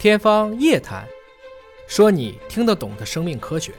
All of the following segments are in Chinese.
天方夜谭，说你听得懂的生命科学。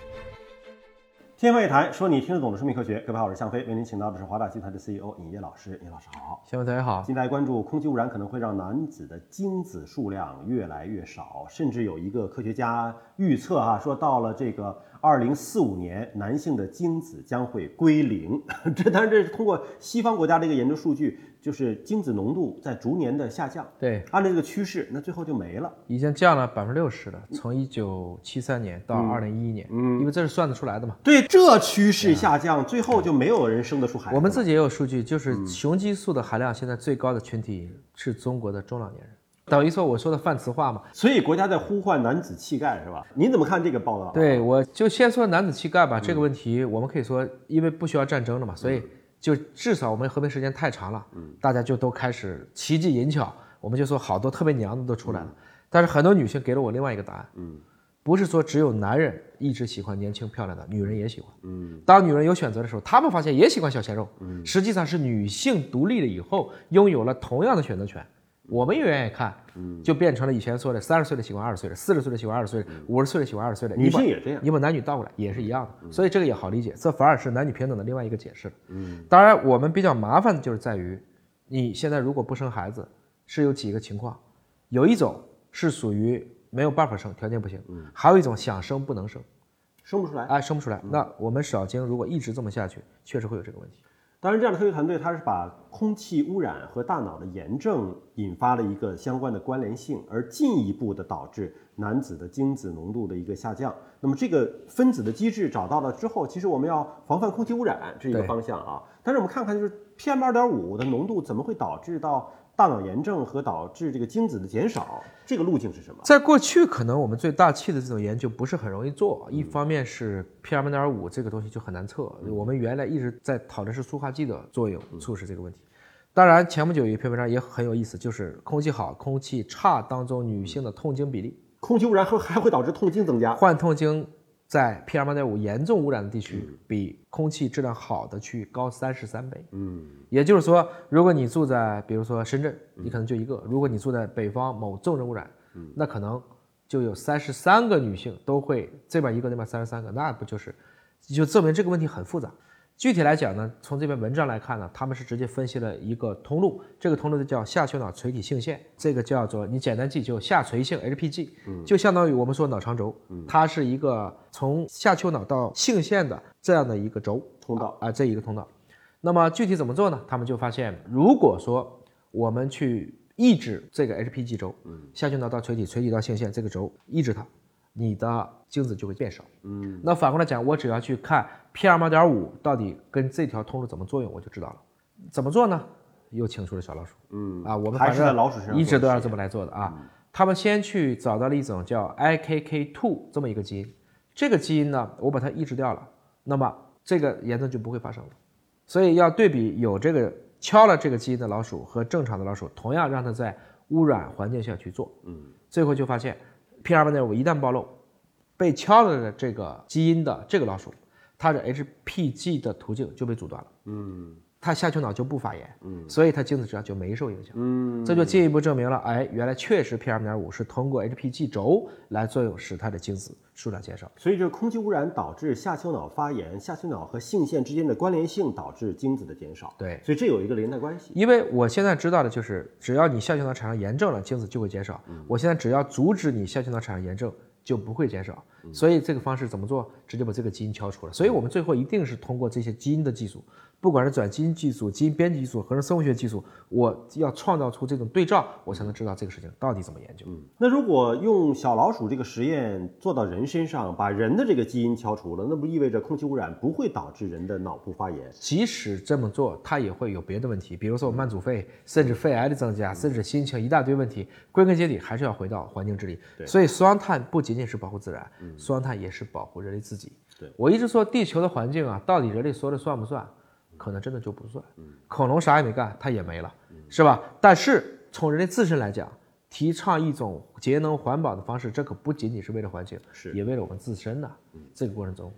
天方夜谭，说你听得懂的生命科学。各位好，我是向飞，为您请到的是华大集团的 CEO 尹烨老师。尹老师好，向飞大家好。近来关注空气污染可能会让男子的精子数量越来越少，甚至有一个科学家预测啊，说到了这个二零四五年，男性的精子将会归零。这当然这是通过西方国家的一个研究数据。就是精子浓度在逐年的下降，对，按照这个趋势，那最后就没了，已经降了百分之六十了，从一九七三年到二零一一年，嗯，因为这是算得出来的嘛。对，这趋势下降，最后就没有人生得出孩子。我们自己也有数据，就是雄激素的含量现在最高的群体是中国的中老年人，等于说我说的泛词化嘛。所以国家在呼唤男子气概是吧？您怎么看这个报道？对，我就先说男子气概吧。这个问题我们可以说，因为不需要战争了嘛，所以。就至少我们和平时间太长了，嗯，大家就都开始奇技淫巧，我们就说好多特别娘的都出来了。但是很多女性给了我另外一个答案，嗯，不是说只有男人一直喜欢年轻漂亮的，女人也喜欢，嗯，当女人有选择的时候，她们发现也喜欢小鲜肉，嗯，实际上是女性独立了以后，拥有了同样的选择权。我们也愿意看，嗯，就变成了以前说的三十岁的喜欢二十岁的，四十岁的喜欢二十岁的，五十岁的喜欢二十岁的。女性也这样，你把男女倒过来也是一样的，所以这个也好理解，这反而是男女平等的另外一个解释。嗯，当然我们比较麻烦的就是在于，你现在如果不生孩子，是有几个情况，有一种是属于没有办法生，条件不行，嗯，还有一种想生不能生，生不出来，哎，生不出来，那我们少精如果一直这么下去，确实会有这个问题。当然，这样的科学团队，它是把空气污染和大脑的炎症引发了一个相关的关联性，而进一步的导致男子的精子浓度的一个下降。那么，这个分子的机制找到了之后，其实我们要防范空气污染这一个方向啊。但是我们看看，就是 PM 二点五的浓度怎么会导致到？大脑炎症和导致这个精子的减少，这个路径是什么？在过去，可能我们最大气的这种研究不是很容易做。一方面是 PM 二点五这个东西就很难测，我们原来一直在讨论是塑化剂的作用促使这个问题。当然，前不久有一篇文章也很有意思，就是空气好、空气差当中女性的痛经比例，空气污染会还会导致痛经增加，患痛经。在 PM 二点五严重污染的地区，比空气质量好的区域高三十三倍。嗯，也就是说，如果你住在比如说深圳，你可能就一个；如果你住在北方某重症污染，那可能就有三十三个女性都会这边一个，那边三十三个，那不就是就证明这个问题很复杂。具体来讲呢，从这篇文章来看呢，他们是直接分析了一个通路，这个通路就叫下丘脑垂体性腺，这个叫做你简单记就下垂性 HPG，就相当于我们说脑长轴，它是一个从下丘脑到性腺的这样的一个轴通道啊，这一个通道。那么具体怎么做呢？他们就发现，如果说我们去抑制这个 HPG 轴，下丘脑到垂体，垂体到性腺这个轴抑制它。你的精子就会变少，嗯，那反过来讲，我只要去看 PM 二点五到底跟这条通路怎么作用，我就知道了。怎么做呢？又请出了小老鼠，嗯啊，我们还是在老鼠身上一直都要这么来做的啊。他们先去找到了一种叫 IKK2 这么一个基因，这个基因呢，我把它抑制掉了，那么这个炎症就不会发生了。所以要对比有这个敲了这个基因的老鼠和正常的老鼠，同样让它在污染环境下去做，嗯，最后就发现。P 二点五一旦暴露，被敲了的这个基因的这个老鼠，它的 HPG 的途径就被阻断了。嗯。它下丘脑就不发炎，嗯，所以它精子质量就没受影响，嗯，这就进一步证明了，哎，原来确实 PM 点五是通过 HPG 轴来作用，使它的精子数量减少。所以，这空气污染导致下丘脑发炎，下丘脑和性腺之间的关联性导致精子的减少。对，所以这有一个连带关系。因为我现在知道的就是，只要你下丘脑产生炎症了，精子就会减少。我现在只要阻止你下丘脑产生炎症，就不会减少。所以这个方式怎么做？直接把这个基因敲除了。所以我们最后一定是通过这些基因的技术。不管是转基因技术、基因编辑技术，还是生物学技术，我要创造出这种对照，我才能知道这个事情到底怎么研究。嗯，那如果用小老鼠这个实验做到人身上，把人的这个基因敲除了，那不意味着空气污染不会导致人的脑部发炎？即使这么做，它也会有别的问题，比如说慢阻肺，甚至肺癌的增加，甚至心情一大堆问题。归根结底还是要回到环境治理。对，所以双碳不仅仅是保护自然，双碳也是保护人类自己。对我一直说，地球的环境啊，到底人类说了算不算？可能真的就不算，恐龙啥也没干，它也没了，是吧？但是从人类自身来讲，提倡一种节能环保的方式，这可不仅仅是为了环境，是也为了我们自身的。这个过程中。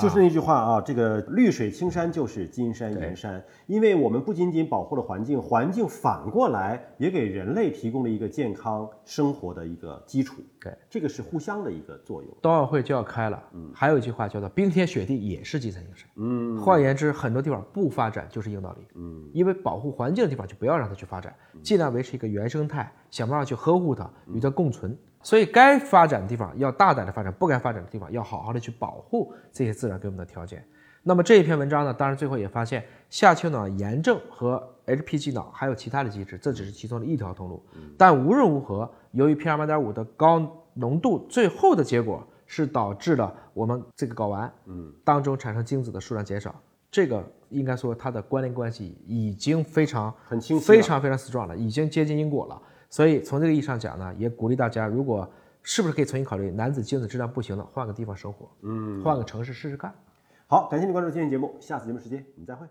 就是那句话啊，这个绿水青山就是金山银山，因为我们不仅仅保护了环境，环境反过来也给人类提供了一个健康生活的一个基础。对，这个是互相的一个作用。冬奥会就要开了，还有一句话叫做“冰天雪地也是金山银山”。嗯，换言之，很多地方不发展就是硬道理。嗯，因为保护环境的地方就不要让它去发展，尽量维持一个原生态，想办法去呵护它，与它共存。所以该发展的地方要大胆的发展，不该发展的地方要好好的去保护这些自然给我们的条件。那么这一篇文章呢，当然最后也发现下丘脑炎症和 HPG 脑还有其他的机制，这只是其中的一条通路。但无论如何，由于 PM 二点五的高浓度，最后的结果是导致了我们这个睾丸嗯当中产生精子的数量减少。这个应该说它的关联关系已经非常很清晰非常非常 strong 了，已经接近因果了。所以从这个意义上讲呢，也鼓励大家，如果是不是可以重新考虑男子精子质量不行了，换个地方生活，嗯，换个城市试试看。好，感谢你关注今天节目，下次节目时间我们再会。